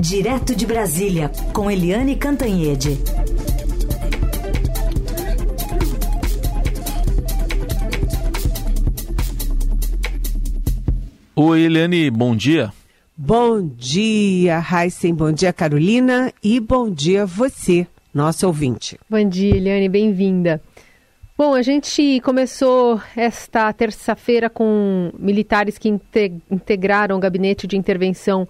Direto de Brasília, com Eliane Cantanhede. Oi, Eliane, bom dia. Bom dia, Heisen, bom dia, Carolina, e bom dia você, nosso ouvinte. Bom dia, Eliane, bem-vinda. Bom, a gente começou esta terça-feira com militares que integraram o gabinete de intervenção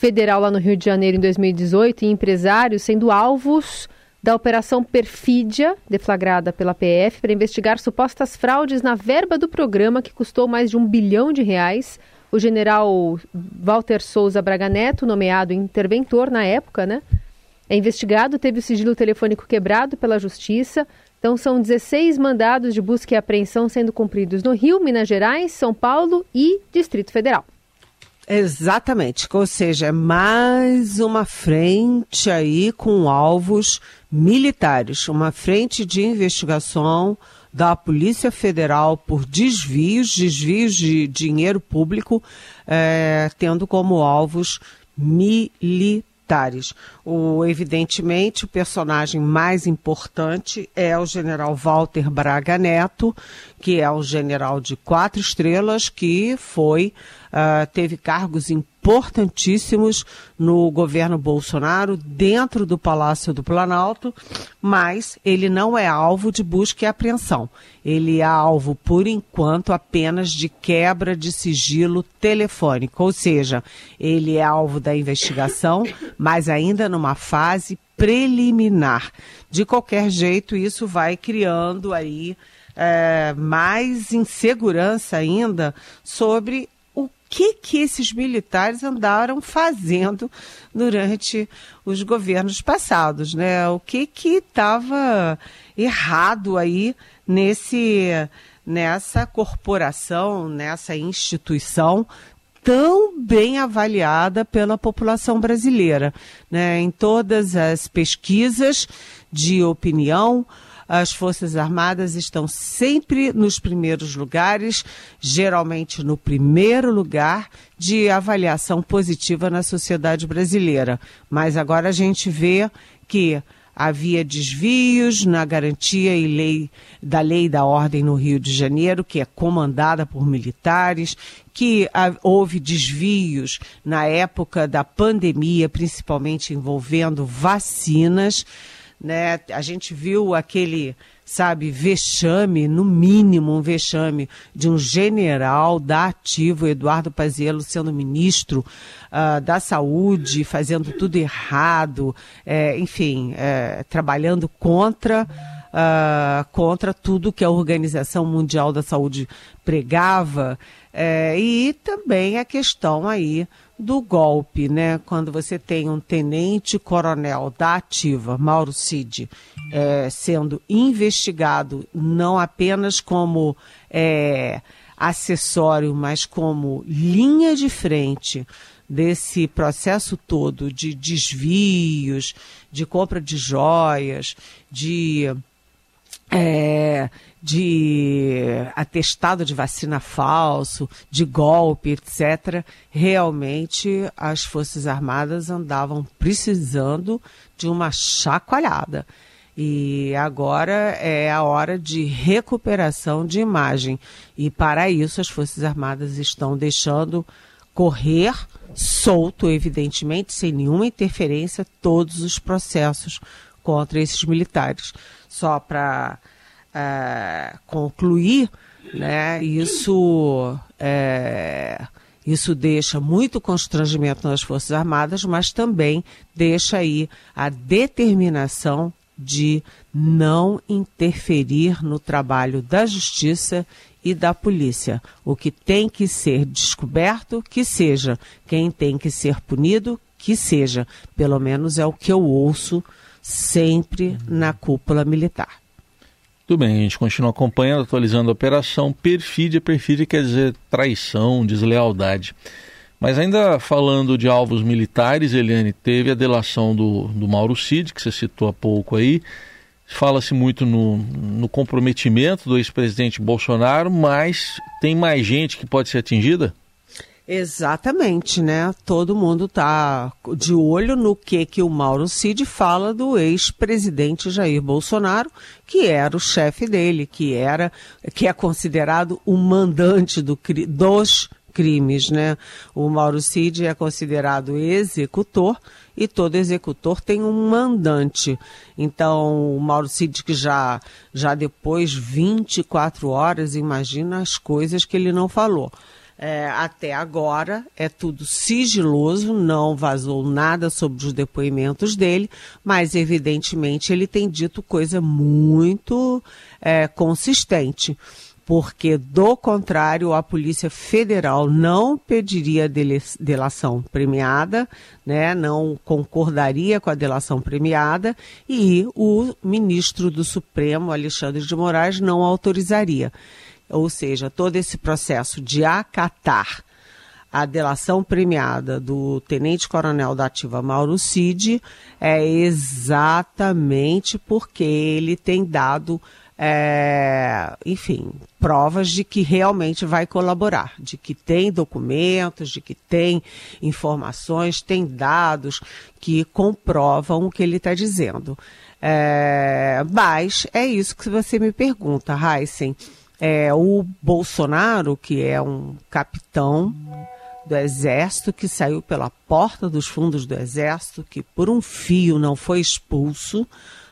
federal lá no Rio de Janeiro em 2018 e empresários sendo alvos da Operação Perfídia, deflagrada pela PF, para investigar supostas fraudes na verba do programa que custou mais de um bilhão de reais. O general Walter Souza Braga Neto, nomeado interventor na época, né? É investigado, teve o sigilo telefônico quebrado pela Justiça, então, são 16 mandados de busca e apreensão sendo cumpridos no Rio, Minas Gerais, São Paulo e Distrito Federal. Exatamente, ou seja, é mais uma frente aí com alvos militares, uma frente de investigação da Polícia Federal por desvios, desvios de dinheiro público, é, tendo como alvos militares. O, evidentemente, o personagem mais importante é o general Walter Braga Neto, que é um general de quatro estrelas que foi uh, teve cargos importantíssimos no governo Bolsonaro, dentro do Palácio do Planalto, mas ele não é alvo de busca e apreensão. Ele é alvo, por enquanto, apenas de quebra de sigilo telefônico, ou seja, ele é alvo da investigação, mas ainda numa fase preliminar. De qualquer jeito, isso vai criando aí é, mais insegurança ainda sobre que, que esses militares andaram fazendo durante os governos passados, né? O que que estava errado aí nesse nessa corporação, nessa instituição tão bem avaliada pela população brasileira, né? Em todas as pesquisas de opinião, as Forças Armadas estão sempre nos primeiros lugares, geralmente no primeiro lugar de avaliação positiva na sociedade brasileira. Mas agora a gente vê que havia desvios na garantia e lei da lei da ordem no Rio de Janeiro, que é comandada por militares, que houve desvios na época da pandemia, principalmente envolvendo vacinas né? A gente viu aquele, sabe, vexame, no mínimo um vexame de um general da ativo, Eduardo Paziello, sendo ministro uh, da saúde, fazendo tudo errado, é, enfim, é, trabalhando contra uh, contra tudo que a Organização Mundial da Saúde pregava, é, e também a questão aí do golpe, né? Quando você tem um tenente-coronel da ativa, Mauro Cid, é, sendo investigado não apenas como é, acessório, mas como linha de frente desse processo todo de desvios, de compra de joias, de é, de atestado de vacina falso, de golpe, etc., realmente as Forças Armadas andavam precisando de uma chacoalhada. E agora é a hora de recuperação de imagem. E para isso as Forças Armadas estão deixando correr solto, evidentemente, sem nenhuma interferência, todos os processos contra esses militares. Só para é, concluir, né, isso, é, isso deixa muito constrangimento nas Forças Armadas, mas também deixa aí a determinação de não interferir no trabalho da justiça e da polícia. O que tem que ser descoberto, que seja. Quem tem que ser punido, que seja. Pelo menos é o que eu ouço sempre na cúpula militar. Tudo bem, a gente continua acompanhando, atualizando a operação. Perfídia, perfídia quer dizer traição, deslealdade. Mas ainda falando de alvos militares, Eliane, teve a delação do, do Mauro Cid, que você citou há pouco aí. Fala-se muito no, no comprometimento do ex-presidente Bolsonaro, mas tem mais gente que pode ser atingida? Exatamente, né? Todo mundo está de olho no que que o Mauro Cid fala do ex-presidente Jair Bolsonaro, que era o chefe dele, que era, que é considerado o mandante do, dos crimes, né? O Mauro Cid é considerado executor e todo executor tem um mandante. Então, o Mauro Cid que já já depois 24 horas, imagina as coisas que ele não falou. É, até agora é tudo sigiloso, não vazou nada sobre os depoimentos dele, mas evidentemente ele tem dito coisa muito é, consistente porque, do contrário, a Polícia Federal não pediria delação premiada, né, não concordaria com a delação premiada e o ministro do Supremo, Alexandre de Moraes, não autorizaria. Ou seja, todo esse processo de acatar a delação premiada do tenente-coronel da ativa Mauro Cid é exatamente porque ele tem dado é, enfim, provas de que realmente vai colaborar, de que tem documentos, de que tem informações, tem dados que comprovam o que ele está dizendo. É, mas é isso que você me pergunta, Heisen. É, o Bolsonaro, que é um capitão do Exército, que saiu pela porta dos fundos do Exército, que por um fio não foi expulso,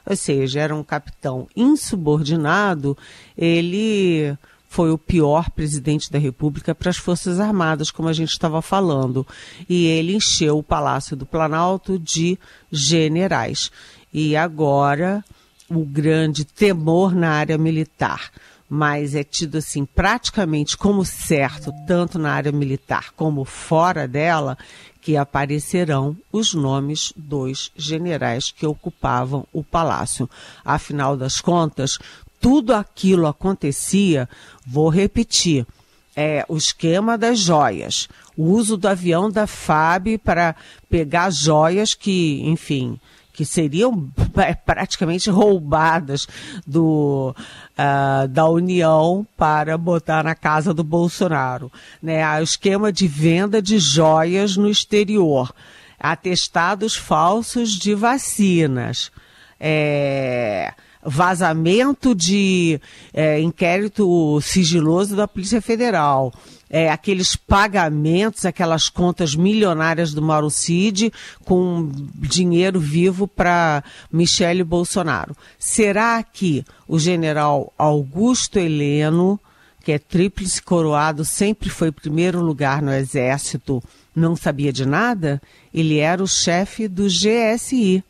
ou seja, era um capitão insubordinado, ele foi o pior presidente da República para as Forças Armadas, como a gente estava falando. E ele encheu o Palácio do Planalto de generais. E agora, o grande temor na área militar mas é tido assim praticamente como certo, tanto na área militar como fora dela, que aparecerão os nomes dos generais que ocupavam o palácio. Afinal das contas, tudo aquilo acontecia, vou repetir, é, o esquema das joias, o uso do avião da FAB para pegar joias que, enfim, que seriam é, praticamente roubadas do, uh, da União para botar na casa do Bolsonaro. Né? O esquema de venda de joias no exterior, atestados falsos de vacinas. É, vazamento de é, inquérito sigiloso da Polícia Federal, é, aqueles pagamentos, aquelas contas milionárias do Mauro Cid com dinheiro vivo para Michele Bolsonaro. Será que o general Augusto Heleno, que é tríplice coroado, sempre foi primeiro lugar no Exército, não sabia de nada? Ele era o chefe do GSI.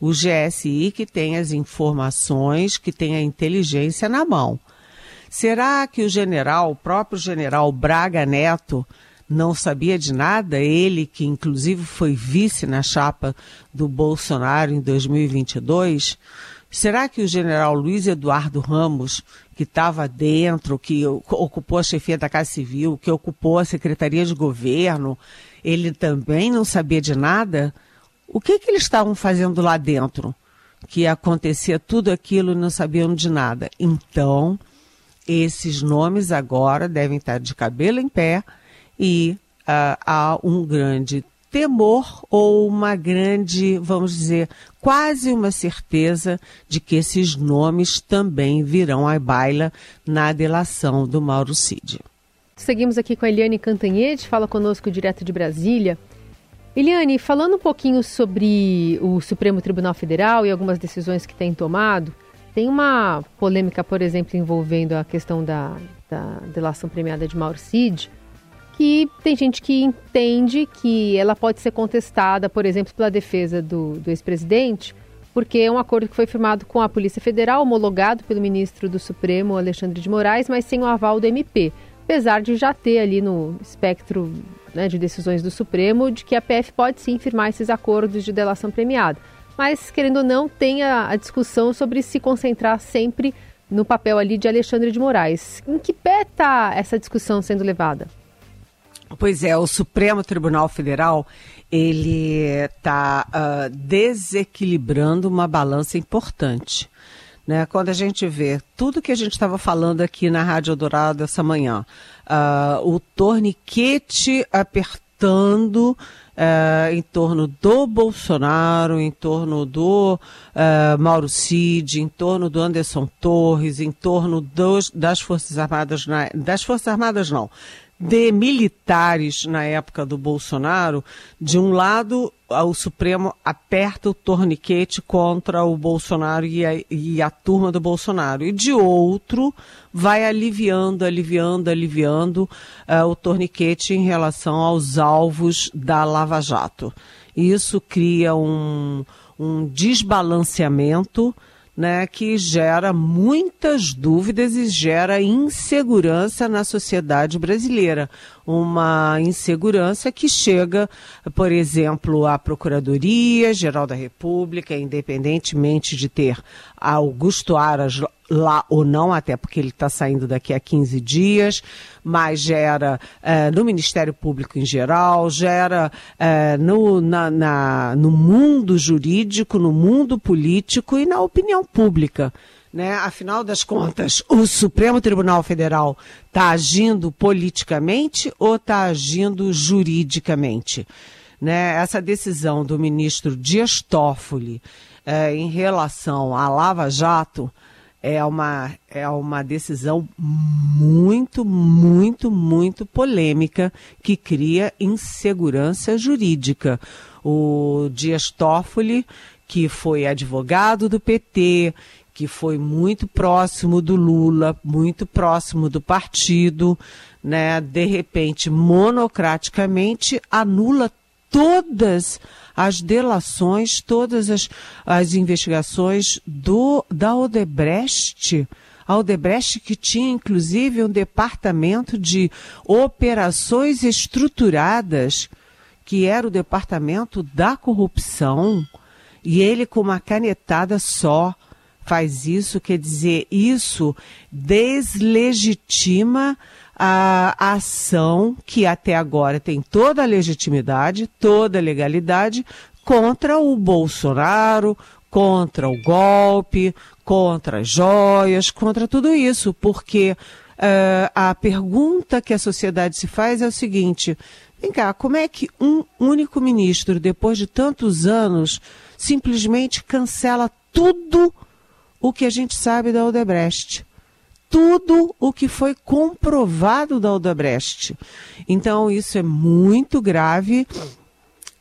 O GSI que tem as informações, que tem a inteligência na mão. Será que o general, o próprio general Braga Neto, não sabia de nada? Ele, que inclusive foi vice na chapa do Bolsonaro em 2022. Será que o general Luiz Eduardo Ramos, que estava dentro, que ocupou a chefia da Casa Civil, que ocupou a Secretaria de Governo, ele também não sabia de nada? O que, que eles estavam fazendo lá dentro? Que acontecia tudo aquilo e não sabiam de nada. Então, esses nomes agora devem estar de cabelo em pé e uh, há um grande temor ou uma grande, vamos dizer, quase uma certeza de que esses nomes também virão à baila na delação do Mauro Cid. Seguimos aqui com a Eliane Cantanhede, fala conosco direto de Brasília. Eliane, falando um pouquinho sobre o Supremo Tribunal Federal e algumas decisões que tem tomado, tem uma polêmica, por exemplo, envolvendo a questão da, da delação premiada de Mauro Cid, que tem gente que entende que ela pode ser contestada, por exemplo, pela defesa do, do ex-presidente, porque é um acordo que foi firmado com a Polícia Federal, homologado pelo ministro do Supremo, Alexandre de Moraes, mas sem o aval do MP. Apesar de já ter ali no espectro né, de decisões do Supremo de que a PF pode sim firmar esses acordos de delação premiada mas querendo ou não, tem a, a discussão sobre se concentrar sempre no papel ali de Alexandre de Moraes. Em que pé está essa discussão sendo levada? Pois é, o Supremo Tribunal Federal ele está uh, desequilibrando uma balança importante. Né? Quando a gente vê tudo que a gente estava falando aqui na Rádio Dourado essa manhã, uh, o torniquete apertando uh, em torno do Bolsonaro, em torno do uh, Mauro Cid, em torno do Anderson Torres, em torno dos, das Forças Armadas, na, das Forças Armadas não, de militares na época do Bolsonaro, de um lado o Supremo aperta o torniquete contra o Bolsonaro e a, e a, turma do Bolsonaro, e de outro vai aliviando, aliviando, aliviando uh, o torniquete em relação aos alvos da Lava Jato. Isso cria um, um desbalanceamento né, que gera muitas dúvidas e gera insegurança na sociedade brasileira. Uma insegurança que chega, por exemplo, à Procuradoria Geral da República, independentemente de ter Augusto Aras lá ou não, até porque ele está saindo daqui a 15 dias, mas gera é, no Ministério Público em geral, gera é, no, na, na, no mundo jurídico, no mundo político e na opinião pública. Né? Afinal das contas, o Supremo Tribunal Federal está agindo politicamente ou está agindo juridicamente? Né? Essa decisão do ministro Dias Toffoli é, em relação à Lava Jato é uma, é uma decisão muito, muito, muito polêmica que cria insegurança jurídica. O Dias Toffoli, que foi advogado do PT, que foi muito próximo do Lula, muito próximo do partido, né, de repente, monocraticamente, anula todas as delações, todas as, as investigações do, da Odebrecht. A Odebrecht que tinha inclusive um departamento de operações estruturadas, que era o departamento da corrupção, e ele com uma canetada só faz isso, quer dizer, isso deslegitima a ação que até agora tem toda a legitimidade, toda a legalidade contra o Bolsonaro, contra o golpe, contra as joias, contra tudo isso, porque uh, a pergunta que a sociedade se faz é o seguinte: vem cá, como é que um único ministro, depois de tantos anos, simplesmente cancela tudo o que a gente sabe da Odebrecht? tudo o que foi comprovado da Odebrecht. Então, isso é muito grave.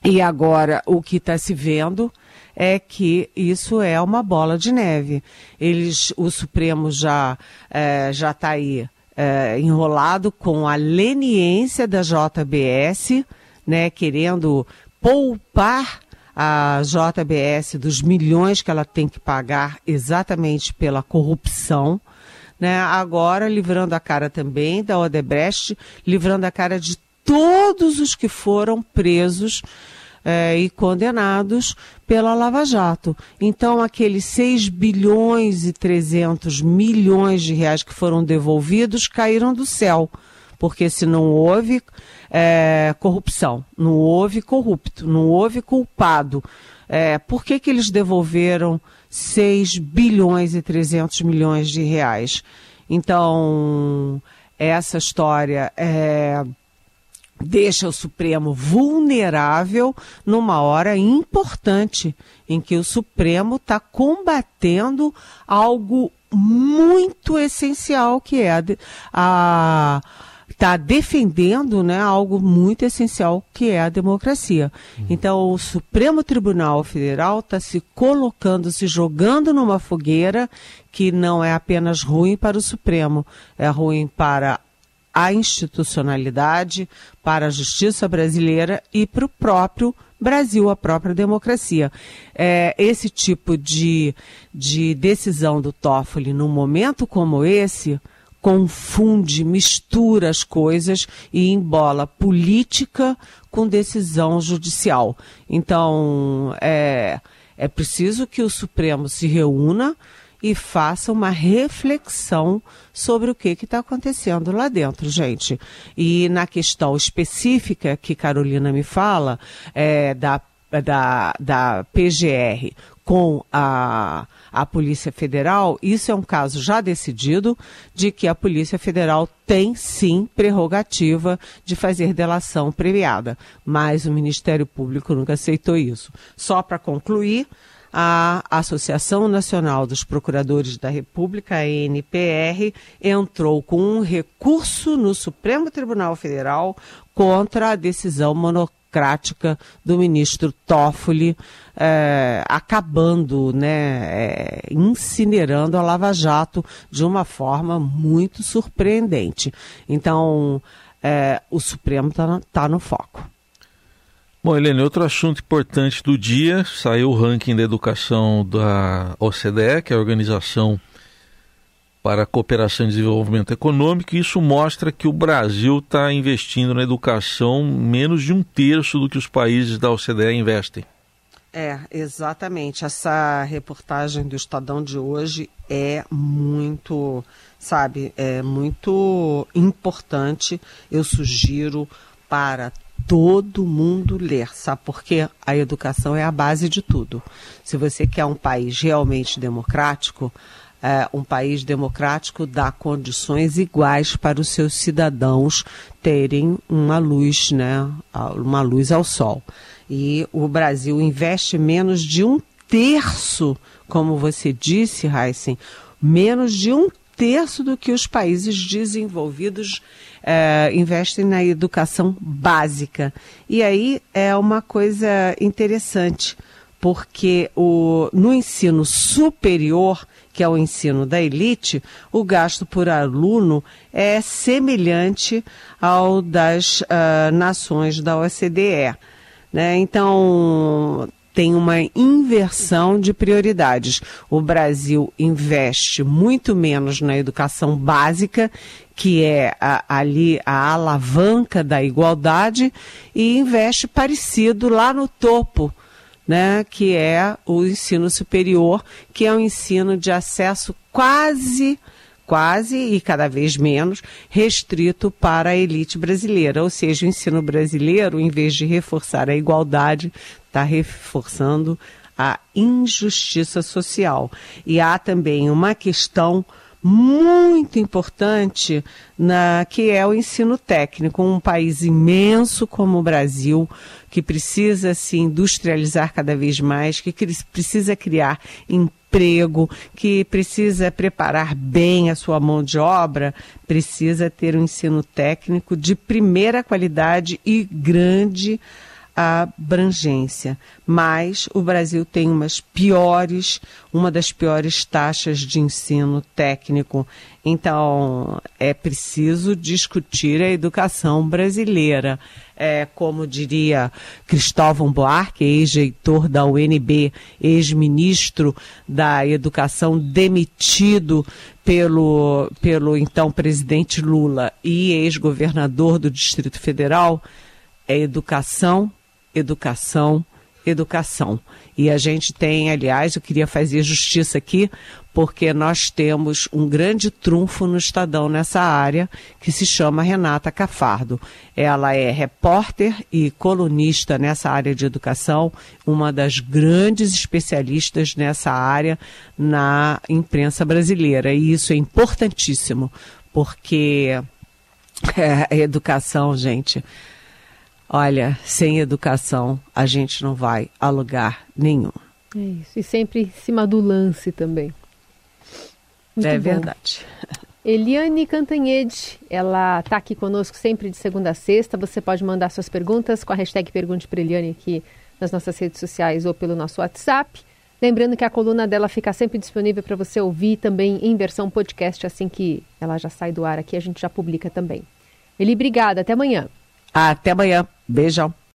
E agora, o que está se vendo é que isso é uma bola de neve. Eles, o Supremo já é, já está aí é, enrolado com a leniência da JBS, né, querendo poupar a JBS dos milhões que ela tem que pagar exatamente pela corrupção né? Agora livrando a cara também da Odebrecht, livrando a cara de todos os que foram presos é, e condenados pela Lava Jato. Então, aqueles 6 bilhões e 300 milhões de reais que foram devolvidos caíram do céu, porque se não houve é, corrupção, não houve corrupto, não houve culpado, é, por que, que eles devolveram 6 bilhões e 300 milhões de reais? Então, essa história é, deixa o Supremo vulnerável numa hora importante em que o Supremo está combatendo algo muito essencial que é a, a está defendendo né, algo muito essencial que é a democracia. Uhum. Então, o Supremo Tribunal Federal está se colocando, se jogando numa fogueira que não é apenas ruim para o Supremo, é ruim para a institucionalidade, para a justiça brasileira e para o próprio Brasil, a própria democracia. É, esse tipo de, de decisão do Toffoli, num momento como esse, confunde, mistura as coisas e embola política com decisão judicial. Então, é, é preciso que o Supremo se reúna e faça uma reflexão sobre o que está acontecendo lá dentro, gente. E na questão específica que Carolina me fala, é, da da, da PGR com a, a Polícia Federal, isso é um caso já decidido de que a Polícia Federal tem sim prerrogativa de fazer delação premiada, mas o Ministério Público nunca aceitou isso. Só para concluir, a Associação Nacional dos Procuradores da República, a NPR, entrou com um recurso no Supremo Tribunal Federal contra a decisão monocrática do ministro Toffoli, é, acabando, né, é, incinerando a Lava Jato de uma forma muito surpreendente. Então, é, o Supremo está tá no foco. Bom, Helene, outro assunto importante do dia, saiu o ranking da educação da OCDE, que é a Organização para a Cooperação e Desenvolvimento Econômico, e isso mostra que o Brasil está investindo na educação menos de um terço do que os países da OCDE investem. É, exatamente. Essa reportagem do Estadão de hoje é muito, sabe, é muito importante. Eu sugiro para todo mundo ler, sabe? Porque a educação é a base de tudo. Se você quer um país realmente democrático, é, um país democrático dá condições iguais para os seus cidadãos terem uma luz, né? Uma luz ao sol. E o Brasil investe menos de um terço, como você disse, Heisen, menos de um terço do que os países desenvolvidos é, investem na educação básica. E aí é uma coisa interessante, porque o, no ensino superior, que é o ensino da elite, o gasto por aluno é semelhante ao das uh, nações da OCDE. Né? Então, tem uma inversão de prioridades. O Brasil investe muito menos na educação básica, que é a, ali a alavanca da igualdade, e investe parecido lá no topo. Né, que é o ensino superior, que é um ensino de acesso quase quase e cada vez menos restrito para a elite brasileira. Ou seja, o ensino brasileiro, em vez de reforçar a igualdade, está reforçando a injustiça social. E há também uma questão muito importante na que é o ensino técnico, um país imenso como o Brasil, que precisa se industrializar cada vez mais, que precisa criar emprego, que precisa preparar bem a sua mão de obra, precisa ter um ensino técnico de primeira qualidade e grande abrangência. Mas o Brasil tem umas piores, uma das piores taxas de ensino técnico. Então, é preciso discutir a educação brasileira. É, como diria Cristóvão Buarque, ex-reitor da UNB, ex-ministro da Educação, demitido pelo, pelo então presidente Lula e ex-governador do Distrito Federal, é educação educação, educação. E a gente tem, aliás, eu queria fazer justiça aqui, porque nós temos um grande trunfo no Estadão nessa área, que se chama Renata Cafardo. Ela é repórter e colunista nessa área de educação, uma das grandes especialistas nessa área na imprensa brasileira. E isso é importantíssimo, porque é, a educação, gente, Olha, sem educação a gente não vai a lugar nenhum. É isso. E sempre em cima do lance também. Muito é bom. verdade. Eliane Cantanhede, ela está aqui conosco sempre de segunda a sexta. Você pode mandar suas perguntas com a hashtag Pergunte para Eliane aqui nas nossas redes sociais ou pelo nosso WhatsApp. Lembrando que a coluna dela fica sempre disponível para você ouvir também em versão podcast assim que ela já sai do ar aqui, a gente já publica também. Eli, obrigada. Até amanhã. Até amanhã. Beijão.